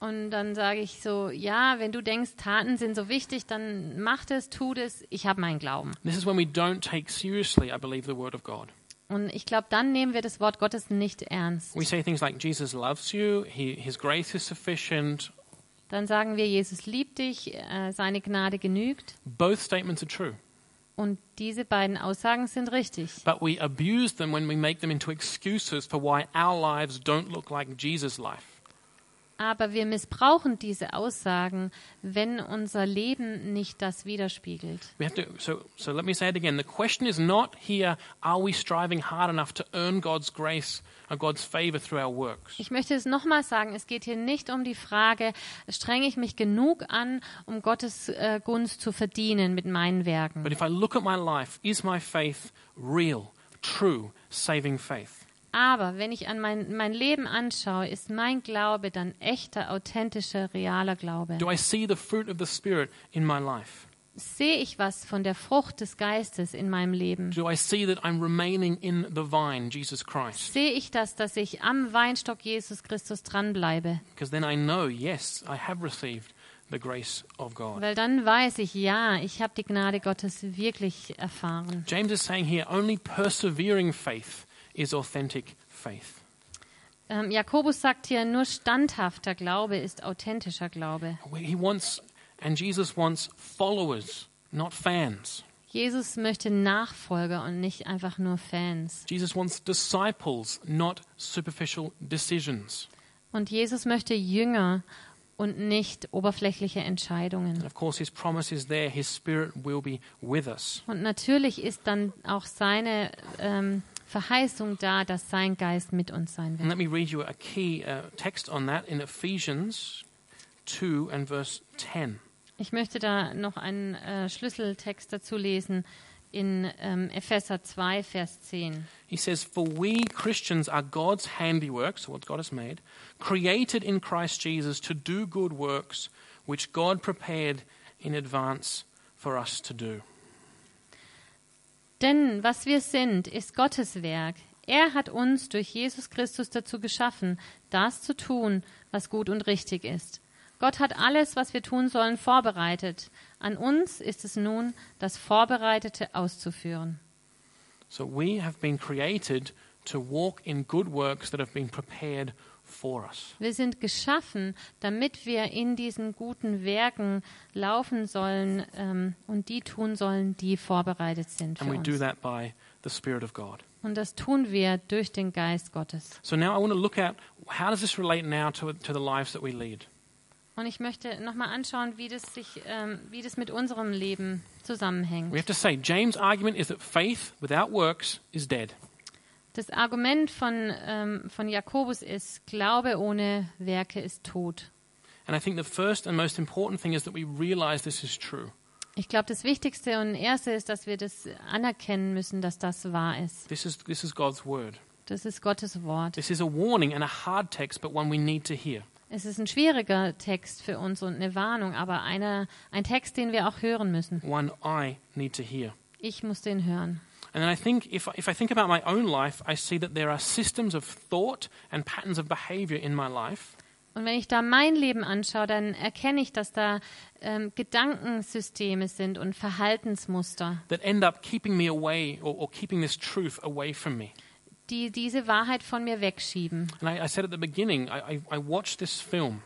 Und dann sage ich so, ja, wenn du denkst, Taten sind so wichtig, dann mach das, tu das, ich habe meinen Glauben. This is when we don't take seriously, I believe, the word of God. Und ich glaube, dann nehmen wir das Wort Gottes nicht ernst. We say things like, Jesus loves you, he, His grace is sufficient. Dann sagen wir, Jesus liebt dich, äh, seine Gnade genügt. Both statements are true. Und diese beiden Aussagen sind richtig. But we abuse them when we make them into excuses for why our lives don't look like Jesus' life. Aber wir missbrauchen diese Aussagen, wenn unser Leben nicht das widerspiegelt. We have to, so, so let me say it again. The question is not here, are we striving hard enough to earn God's grace or God's favor through our works? Ich möchte es nochmal sagen, es geht hier nicht um die Frage, strenge ich mich genug an, um Gottes äh, Gunst zu verdienen mit meinen Werken. But if I look at my life, is my faith real, true, saving faith? Aber wenn ich an mein, mein Leben anschaue, ist mein Glaube dann echter, authentischer, realer Glaube. Do I see the fruit of the Spirit in my life? Sehe ich was von der Frucht des Geistes in meinem Leben? Do I see that I'm remaining in the vine, Jesus Christ? Sehe ich das, dass ich am Weinstock Jesus Christus dranbleibe? Because then I know, yes, I have received the grace of God. Weil dann weiß ich, ja, ich habe die Gnade Gottes wirklich erfahren. James is saying here only persevering faith is authentic faith. Ähm, Jakobus sagt hier, nur standhafter Glaube ist authentischer Glaube. He wants, and Jesus wants followers, not fans. Jesus möchte Nachfolger und nicht einfach nur Fans. Jesus wants disciples, not superficial decisions. Und Jesus möchte Jünger und nicht oberflächliche Entscheidungen. And of course, his promise is there. His spirit will be with us. Und natürlich ist dann auch seine ähm, Verheißung da, dass sein Geist mit uns sein And wird. let me read you a key uh, text on that in Ephesians 2 and verse 10. Ich möchte da noch einen äh, Schlüsseltext dazu lesen in ähm, Epheser 2, Vers 10. He says, For we Christians are God's handiwork, so what God has made, created in Christ Jesus to do good works which God prepared in advance for us to do. Denn was wir sind, ist Gottes Werk. Er hat uns durch Jesus Christus dazu geschaffen, das zu tun, was gut und richtig ist. Gott hat alles, was wir tun sollen, vorbereitet. An uns ist es nun, das Vorbereitete auszuführen. So we have been created to walk in good works that have been prepared for. Wir sind geschaffen, damit wir in diesen guten Werken laufen sollen ähm, und die tun sollen, die vorbereitet sind für uns. that by the Spirit of God. Und das tun wir durch den Geist Gottes. So now I want to look at how does this relate now to, to the lives that we lead? Und ich möchte nochmal anschauen, wie das, sich, ähm, wie das mit unserem Leben zusammenhängt. We have to say, James' argument is that faith without works is dead. Das Argument von, ähm, von Jakobus ist, Glaube ohne Werke ist tot. And I think the first and most important thing is that we realize this is true. Ich glaube, das Wichtigste und Erste ist, dass wir das anerkennen müssen, dass das wahr ist. This is, this is God's word. Das ist Gottes Wort. This is a warning and a hard text, but one we need to hear. Es ist ein schwieriger Text für uns und eine Warnung, aber einer, ein Text, den wir auch hören müssen. One I need to hear. Ich muss den hören. And then I think if, if I think about my own life, I see that there are systems of thought and patterns of behavior in my life Und wenn ich da mein Leben anschaue, dann erkenne ich, dass da ähm, Gedankensysteme sind und Verhaltensmuster, that end up keeping me away or, or keeping this truth away from me. die diese Wahrheit von mir wegschieben. And I, I said at the beginning, I, I, I watched this film,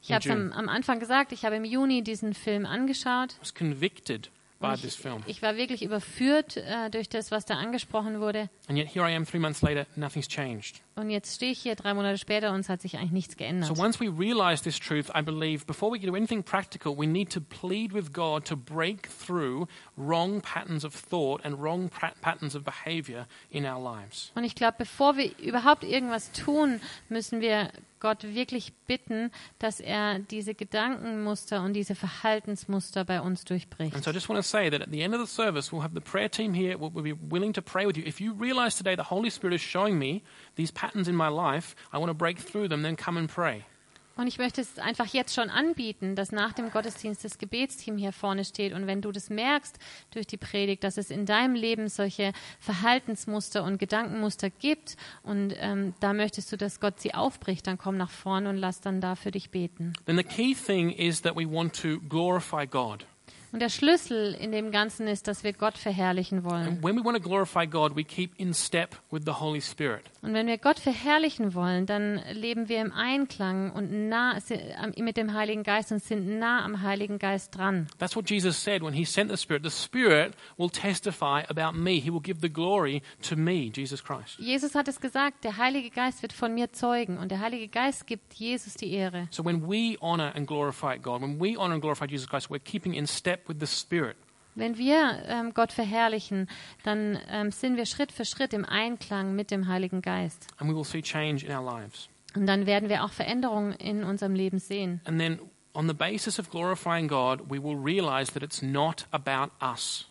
Ich habe es am, am Anfang gesagt, ich habe im Juni diesen Film angeschaut. was convicted by this film. Ich, war wirklich überführt äh, durch das, was da angesprochen wurde. And yet here I am three months later, nothing's changed. Und jetzt stehe ich hier drei Monate später und es hat sich eigentlich nichts geändert. So once we realize this truth, I believe before we do anything practical, we need to plead with God to break through wrong patterns of thought and wrong patterns of behavior in our lives. Und ich glaube, bevor wir überhaupt irgendwas tun, müssen wir Gott wirklich bitten, dass er diese Gedankenmuster und diese Verhaltensmuster bei uns durchbricht. And so I just want to say that at the end of the service, we'll have the prayer team here. We'll, be willing to pray with you. If you realize today the Holy Spirit is showing me these patterns in my life, I want to break through them, then come and pray. Und ich möchte es einfach jetzt schon anbieten, dass nach dem Gottesdienst das Gebetsteam hier vorne steht. Und wenn du das merkst durch die Predigt, dass es in deinem Leben solche Verhaltensmuster und Gedankenmuster gibt und ähm, da möchtest du, dass Gott sie aufbricht, dann komm nach vorne und lass dann da für dich beten. Then the key thing is that we want to glorify God. Und der Schlüssel in dem Ganzen ist, dass wir Gott verherrlichen wollen. And when we want to glorify God, we keep in step with the Holy Spirit. Und wenn wir Gott verherrlichen wollen, dann leben wir im Einklang und nah mit dem Heiligen Geist und sind nah am Heiligen Geist dran. That's what Jesus said when he sent the Spirit. The Spirit will testify about me. He will give the glory to me, Jesus Christ. Jesus hat es gesagt, der Heilige Geist wird von mir zeugen und der Heilige Geist gibt Jesus die Ehre. So when we honor and glorify God, when we honor and glorify Jesus Christ, we're keeping in step with the Spirit. Wenn wir ähm, Gott verherrlichen, dann ähm, sind wir Schritt für Schritt im Einklang mit dem Heiligen Geist. And we will see change in our lives. Und dann werden wir auch Veränderungen in unserem Leben sehen. And then on the basis of glorifying God, we will realize that it's not about us.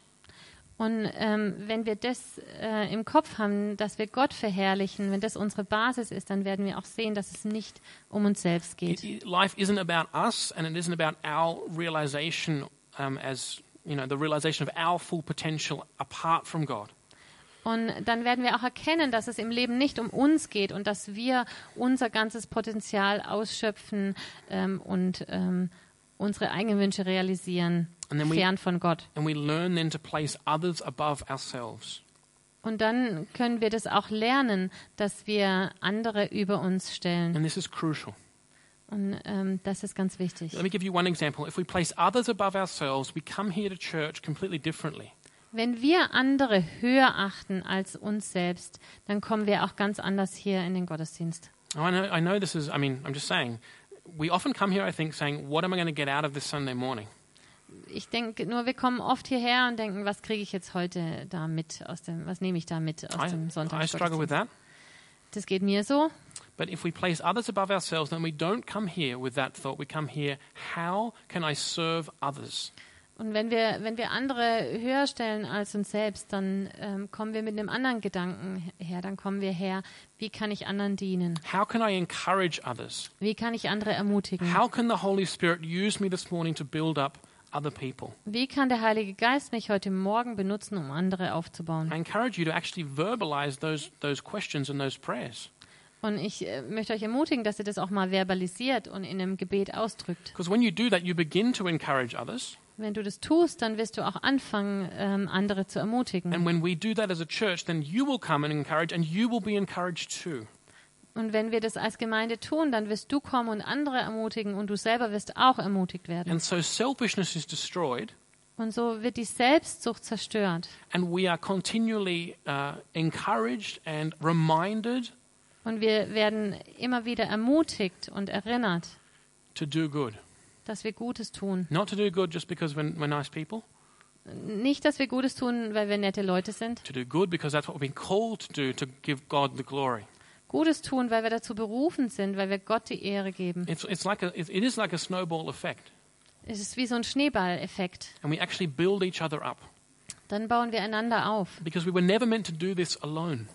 Und ähm, wenn wir das äh, im Kopf haben, dass wir Gott verherrlichen, wenn das unsere Basis ist, dann werden wir auch sehen, dass es nicht um uns selbst geht. life isn't about us and it isn't about our realization um, as, you know, the realization of our full potential apart from God. Und dann werden wir auch erkennen, dass es im Leben nicht um uns geht und dass wir unser ganzes Potenzial ausschöpfen ähm, und ähm, unsere eigenen Wünsche realisieren, And then we- fern von Gott. And we learn then to place others above ourselves. Und dann können wir das auch lernen, dass wir andere über uns stellen. And this is crucial. Und ähm, das ist ganz wichtig. Let me give you one example. If we place others above ourselves, we come here to church completely differently. Wenn wir andere höher achten als uns selbst, dann kommen wir auch ganz anders hier in den Gottesdienst. Now, I know, I know this is, I mean, I'm just saying, we often come here, I think, saying, what am I going to get out of this Sunday morning? Ich denke nur, wir kommen oft hierher und denken, was kriege ich jetzt heute da mit aus dem, was nehme ich da mit aus I, dem I struggle with Sonntag? that. Das geht mir so. But if we place others above ourselves, then we don't come here with that thought. We come here, how can I serve others? Und wenn wir, wenn wir andere höher stellen als uns selbst, dann ähm, kommen wir mit einem anderen Gedanken her. Dann kommen wir her, wie kann ich anderen dienen? How can I encourage others? Wie kann ich andere ermutigen? How can the Holy Spirit use me this morning to build up other people? Wie kann der Heilige Geist mich heute Morgen benutzen, um andere aufzubauen? I encourage you to actually verbalize those, those questions and those prayers. Und ich äh, möchte euch ermutigen, dass ihr das auch mal verbalisiert und in einem Gebet ausdrückt. Because when you do that, you begin to encourage others. Wenn du das tust, dann wirst du auch anfangen, ähm, andere zu ermutigen. And when we do that as a church, then you will come and encourage, and you will be encouraged too. Und wenn wir das als Gemeinde tun, dann wirst du kommen und andere ermutigen und du selber wirst auch ermutigt werden. And so selfishness is destroyed, Und so wird die Selbstsucht zerstört. and we are continually uh, encouraged and reminded Und wir werden immer wieder ermutigt und erinnert, to do good. dass wir Gutes tun. Not to do good just because we're, we're nice people, Nicht, dass wir Gutes tun, weil wir nette Leute sind. to do good because that's what we've been called to do to give God the glory. Gutes tun, weil wir dazu berufen sind, weil wir Gott die Ehre geben. It's, it's like a, it it is like a snowball effect, Es ist wie so ein Schneeballeffekt. and we actually build each other up Dann bauen wir einander auf. because we were never meant to do this alone.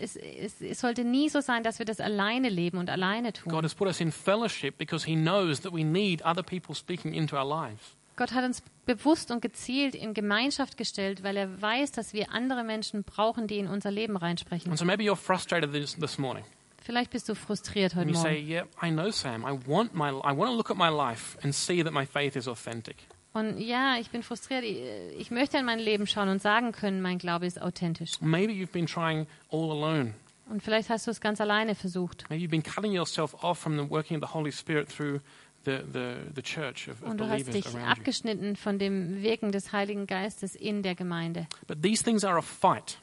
Es, es, es sollte nie so sein, dass wir das alleine leben und alleine tun. God has put us in fellowship because He knows that we need other people speaking into our lives. Gott hat uns bewusst und gezielt in Gemeinschaft gestellt, weil er weiß, dass wir andere Menschen brauchen, die in unser Leben reinsprechen. And so maybe you're frustrated this, this morning. Vielleicht bist du frustriert heute And you say, Morgen. "Yeah, I know, Sam. I want my, I want to look at my life and see that my faith is authentic." Und ja, ich bin frustriert. Ich, ich möchte in mein Leben schauen und sagen können, mein Glaube ist authentisch. Maybe you've been trying all alone. Und vielleicht hast du es ganz alleine versucht. Maybe you've been cutting yourself off from the working of the Holy Spirit through the, the, the church of, of Und du hast dich abgeschnitten von dem Wirken des Heiligen Geistes in der Gemeinde. But these things are a fight.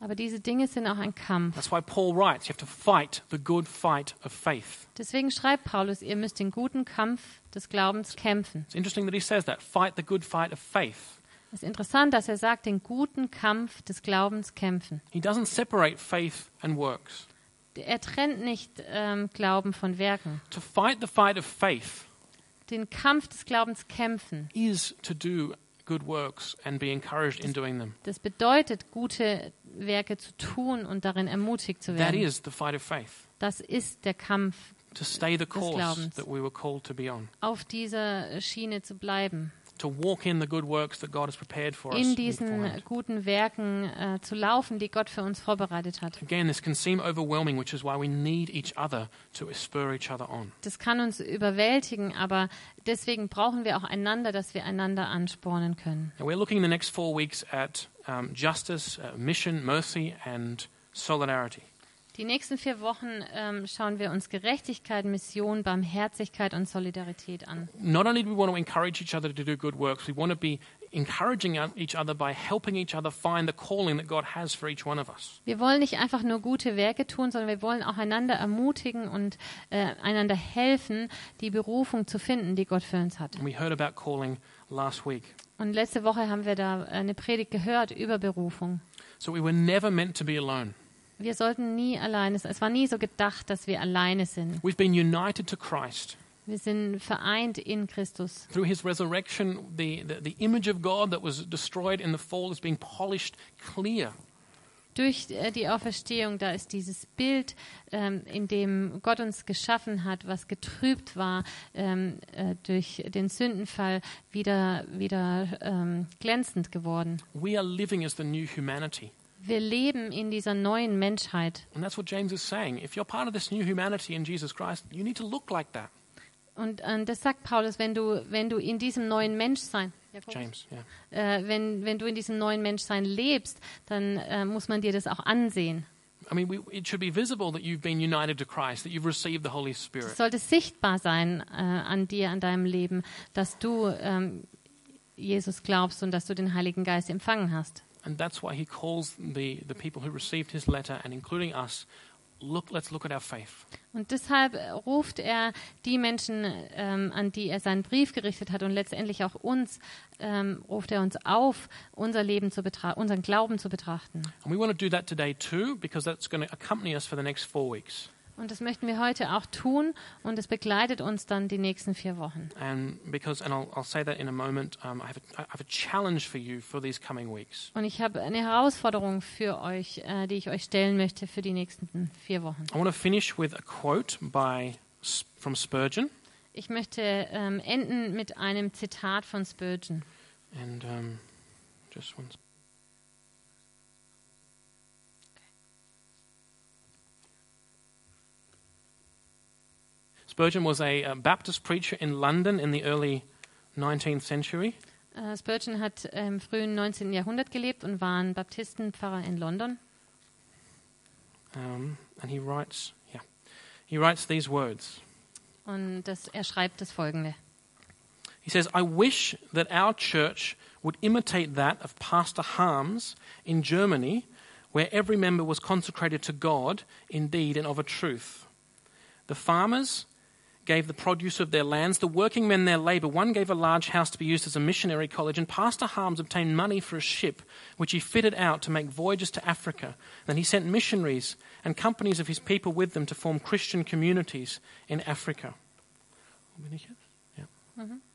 Aber diese Dinge sind auch ein Kampf. That's why Paul writes, you have to fight the good fight of faith. Deswegen schreibt Paulus, ihr müsst den guten Kampf des Glaubens kämpfen. It's interesting that he says that. Fight the good fight of faith. Es ist interessant, dass er sagt, den guten Kampf des Glaubens kämpfen. He doesn't separate faith and works. Er trennt nicht ähm, Glauben von Werken. To fight the fight of faith Den Kampf des Glaubens kämpfen, is to do good works and be encouraged in doing them. das bedeutet, gute Werke zu tun und darin ermutigt zu That werden. is the fight of faith. Das ist der Kampf, To stay the course Glaubens. that we were called to be on. auf dieser Schiene zu bleiben, To walk in the good works that God has prepared for us. in diesen beforehand. guten Werken äh, zu laufen, die Gott für uns vorbereitet hat. Again, this can seem overwhelming, which is why we need each other to spur each other on. Das kann uns überwältigen, aber deswegen brauchen wir auch einander, dass wir einander anspornen können. Now, we're looking in the next four weeks at um, justice, uh, mission, mercy, and solidarity. Die nächsten vier Wochen ähm, schauen wir uns Gerechtigkeit, Mission, Barmherzigkeit und Solidarität an. Not only do we want to encourage each other to do good works, we want to be encouraging each other by helping each other find the calling that God has for each one of us. Wir wollen nicht einfach nur gute Werke tun, sondern wir wollen auch einander ermutigen und äh, einander helfen, die Berufung zu finden, die Gott für uns hat. And we heard about calling last week. Und letzte Woche haben wir da eine Predigt gehört über Berufung. So we were never meant to be alone. Wir sollten nie alleine sein. Es war nie so gedacht, dass wir alleine sind. We've been united to Christ. Wir sind vereint in Christus. Through his resurrection, the, the, the image of God that was destroyed in the fall is being polished clear. Durch äh, die Auferstehung, da ist dieses Bild, ähm, in dem Gott uns geschaffen hat, was getrübt war ähm, äh, durch den Sündenfall, wieder, wieder ähm, glänzend geworden. We are living as the new humanity. Wir leben in dieser neuen Menschheit. And that's what James is saying. If you're part of this new humanity in Jesus Christ, you need to look like that. Und äh, das sagt Paulus, wenn du, wenn du in diesem neuen Menschsein, James, yeah. äh, wenn, wenn du in diesem neuen Menschsein lebst, dann äh, muss man dir das auch ansehen. I mean, we, it should be visible that you've been united to Christ, that you've received the Holy Es sollte sichtbar sein äh, an dir, an deinem Leben, dass du ähm, Jesus glaubst und dass du den Heiligen Geist empfangen hast. And that's why he calls the, the people who received his letter, and including us, look, let's look at our faith. Und deshalb ruft er die Menschen, ähm, an die er seinen Brief gerichtet hat und letztendlich auch uns, ähm, ruft er uns auf, unser Leben zu betrachten, unseren Glauben zu betrachten. And we want to do that today too, because that's going to accompany us for the next four weeks. Und das möchten wir heute auch tun und es begleitet uns dann die nächsten vier Wochen. And because, and I'll, I'll say that in a moment, um, I, have a, I have a challenge for you for these coming weeks. Und ich habe eine Herausforderung für euch, äh, die ich euch stellen möchte für die nächsten vier Wochen. I want to finish with a quote by, from Spurgeon. Ich möchte ähm, enden mit einem Zitat von Spurgeon. And um, just one. s- Spurgeon was a, uh Baptist preacher in London in the early 19th century. Äh, Spurgeon hat im frühen 19. Jahrhundert gelebt und war ein Baptistenpfarrer in London. Um, and he writes, yeah, he writes these words. Und das, er schreibt das folgende. He says, I wish that our church would imitate that of Pastor Harms in Germany, where every member was consecrated to God in deed and of a truth. The farmers gave the produce of their lands, the working men their labor. One gave a large house to be used as a missionary college, and Pastor Harms obtained money for a ship, which he fitted out to make voyages to Africa. Then he sent missionaries and companies of his people with them to form Christian communities in Africa. Jetzt? Ja. Mm-hmm.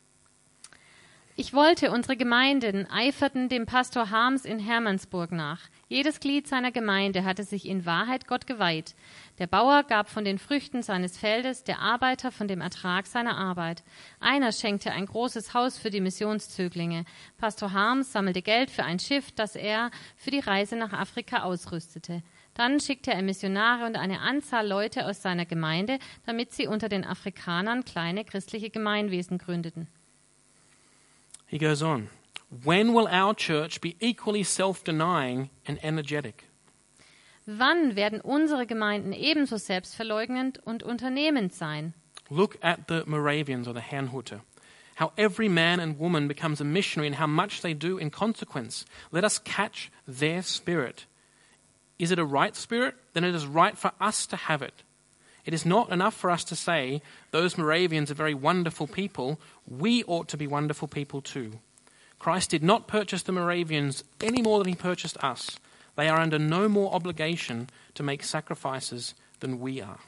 Ich wollte, unsere Gemeinden eiferten dem Pastor Harms in Hermannsburg nach. Jedes Glied seiner Gemeinde hatte sich in Wahrheit Gott geweiht. Der Bauer gab von den Früchten seines Feldes, der Arbeiter von dem Ertrag seiner Arbeit. Einer schenkte ein großes Haus für die Missionszöglinge. Pastor Harms sammelte Geld für ein Schiff, das er für die Reise nach Afrika ausrüstete. Dann schickte er Missionare und eine Anzahl Leute aus seiner Gemeinde, damit sie unter den Afrikanern kleine christliche Gemeinwesen gründeten. He goes on. When will our church be equally self denying and energetic? Wann werden unsere Gemeinden ebenso selbstverleugnend und unternehmend sein? Look at the Moravians or the Herrnhuter. How every man and woman becomes a missionary and how much they do in consequence. Let us catch their spirit. Is it a right spirit? Then it is right for us to have it. It is not enough for us to say, those Moravians are very wonderful people. We ought to be wonderful people too. Christ did not purchase the Moravians any more than he purchased us. They are under no more obligation to make sacrifices than we are.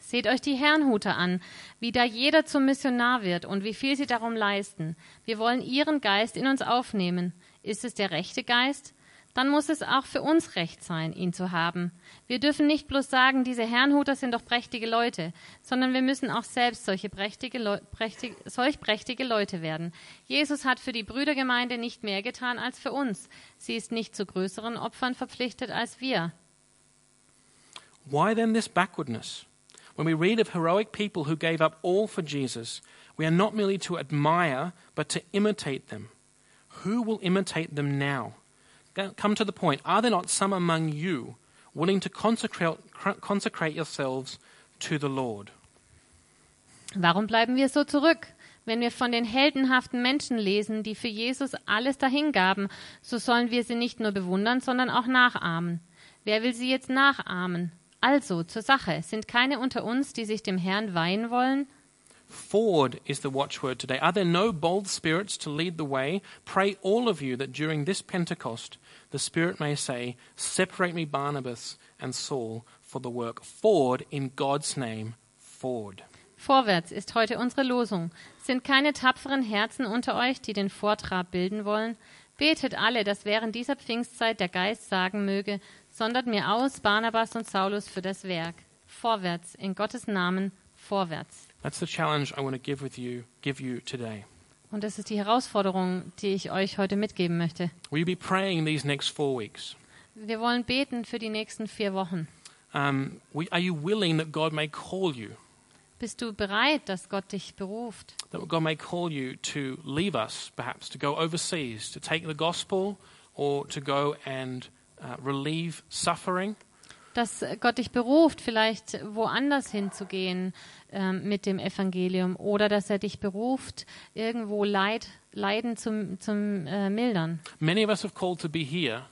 Seht euch die Herrnhuter an, wie da jeder zum Missionar wird und wie viel sie darum leisten. Wir wollen ihren Geist in uns aufnehmen. Ist es der rechte Geist? Dann muss es auch für uns recht sein, ihn zu haben. Wir dürfen nicht bloß sagen, diese Herrnhuter sind doch prächtige Leute, sondern wir müssen auch selbst solche prächtige prächtig, solch prächtige Leute werden. Jesus hat für die Brüdergemeinde nicht mehr getan als für uns. Sie ist nicht zu größeren Opfern verpflichtet als wir. Why then this backwardness? When we read of heroic people who gave up all for Jesus, we are not merely to admire, but to imitate them. Who will imitate them now? Come to the point. Are there not some among you willing to consecrate, consecrate yourselves to the Lord? Warum bleiben wir so zurück? Wenn wir von den heldenhaften Menschen lesen, die für Jesus alles dahingaben, so sollen wir sie nicht nur bewundern, sondern auch nachahmen. Wer will sie jetzt nachahmen? Also, zur Sache, sind keine unter uns, die sich dem Herrn weihen wollen? Forward is the watchword today. Are there no bold spirits to lead the way? Pray all of you that during this Pentecost the Spirit may say, Separate me Barnabas and Saul for the work. Forward in God's name, forward. Vorwärts ist heute unsere Losung. Sind keine tapferen Herzen unter euch, die den Vortrab bilden wollen? Betet alle, dass während dieser Pfingstzeit der Geist sagen möge, sondert mir aus Barnabas und Saulus für das Werk. Vorwärts, in Gottes Namen, vorwärts. That's the challenge I want to give with you, give you today. Und das ist die Herausforderung, die ich euch heute mitgeben möchte. Will you be praying these next four weeks? Wir wollen beten für die nächsten vier Wochen. Um, are you willing that God may call you? Bist du bereit, dass Gott dich beruft? That God may call you to leave us, perhaps, to go overseas, to take the gospel, or to go and uh, relieve suffering? Dass Gott dich beruft, vielleicht woanders hinzugehen ähm, mit dem Evangelium oder dass er dich beruft, irgendwo Leid, Leiden zum, zum äh, Mildern. Many of us have called to be here.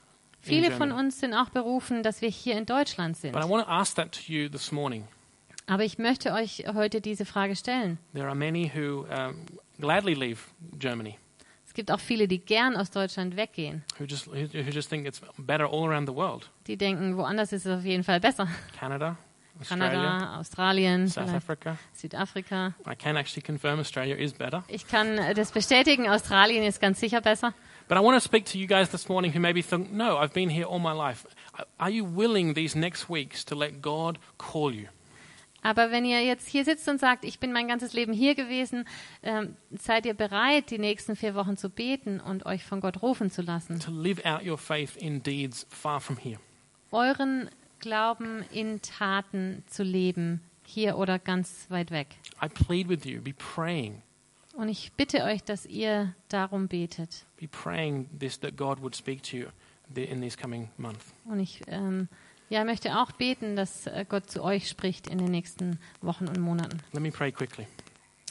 Viele von uns sind auch berufen, dass wir hier in Deutschland sind. But I want to ask that to you this morning. Aber ich möchte euch heute diese Frage stellen. There are many who um, gladly leave Germany. Es gibt auch viele, die gern aus Deutschland weggehen. Who just, who just think it's better all around the world. Die denken, woanders ist es auf jeden Fall besser. Canada, Australia, Kanada, Australien, South Africa. Südafrika. I can actually confirm Australia is better. Ich kann das bestätigen, Australien ist ganz sicher besser. But I want to speak to you guys this morning who maybe think, no, I've been here all my life. Are you willing these next weeks to let God call you? Aber wenn ihr jetzt hier sitzt und sagt, ich bin mein ganzes Leben hier gewesen, ähm, seid ihr bereit, die nächsten vier Wochen zu beten und euch von Gott rufen zu lassen? To live out your faith in deeds far from here. Euren Glauben in Taten zu leben, hier oder ganz weit weg. I plead with you, be praying. Und ich bitte euch, dass ihr darum betet. Be praying this that God would speak to you in this coming month. Und ich ähm, ja, möchte auch beten, dass äh, Gott zu euch spricht in den nächsten Wochen und Monaten. Let me pray quickly.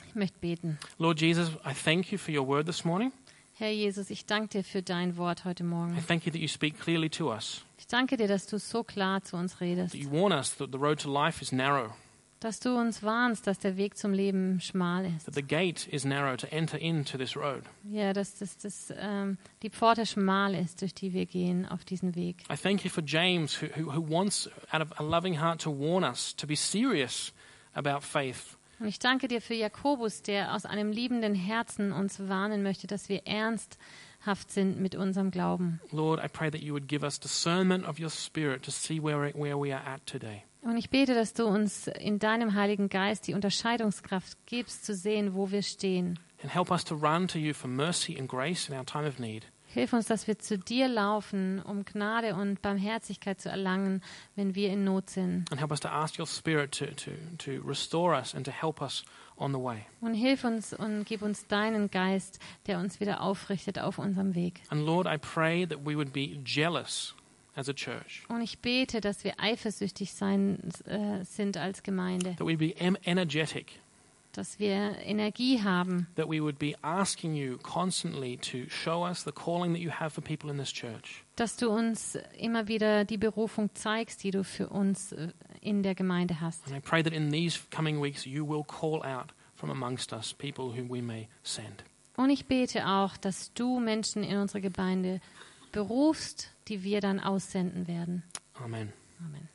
Ich möchte beten. Lord Jesus, I thank you for your word this morning. Herr Jesus, ich danke dir für dein Wort heute I Morgen. thank you that you speak clearly to us. Ich danke dir, dass du so klar zu uns redest, That you warn us that the road to life is narrow. Dass du uns warnst, dass der Weg zum Leben schmal That ist. the gate is narrow to enter into this road. Ja, dass, dass, dass ähm, die Pforte schmal ist, durch die wir gehen auf diesen Weg. I thank you for James, who, who, who wants, out of a loving heart, to warn us to be serious about faith Und ich danke dir für Jakobus, der aus einem liebenden Herzen uns warnen möchte, dass wir ernsthaft sind mit unserem Glauben. Lord, I pray that you would give us discernment of your spirit to see where, where we are at today. Und ich bete, dass du uns in deinem Heiligen Geist die Unterscheidungskraft gibst, zu sehen, wo wir stehen. And help us to run to you for mercy and grace in our time of need. Hilf uns, dass wir zu dir laufen, um Gnade und Barmherzigkeit zu erlangen, wenn wir in Not sind. And help us to ask your spirit to, to, to restore us and to help us on the way. Und hilf uns und gib uns deinen Geist, der uns wieder aufrichtet auf unserem Weg. And Lord, I pray that we would be jealous Und ich bete, dass wir eifersüchtig sein äh, sind als Gemeinde, that we'd be energetic, dass wir Energie haben, that we would be asking you constantly to show us the calling that you have for people in this church. dass du uns immer wieder die Berufung zeigst, die du für uns äh, in der Gemeinde hast. And I pray that in these coming weeks you will call out from amongst us people whom we may send. Und ich bete auch, dass du Menschen in unsere Gemeinde berufst, die wir dann aussenden werden. Amen. Amen.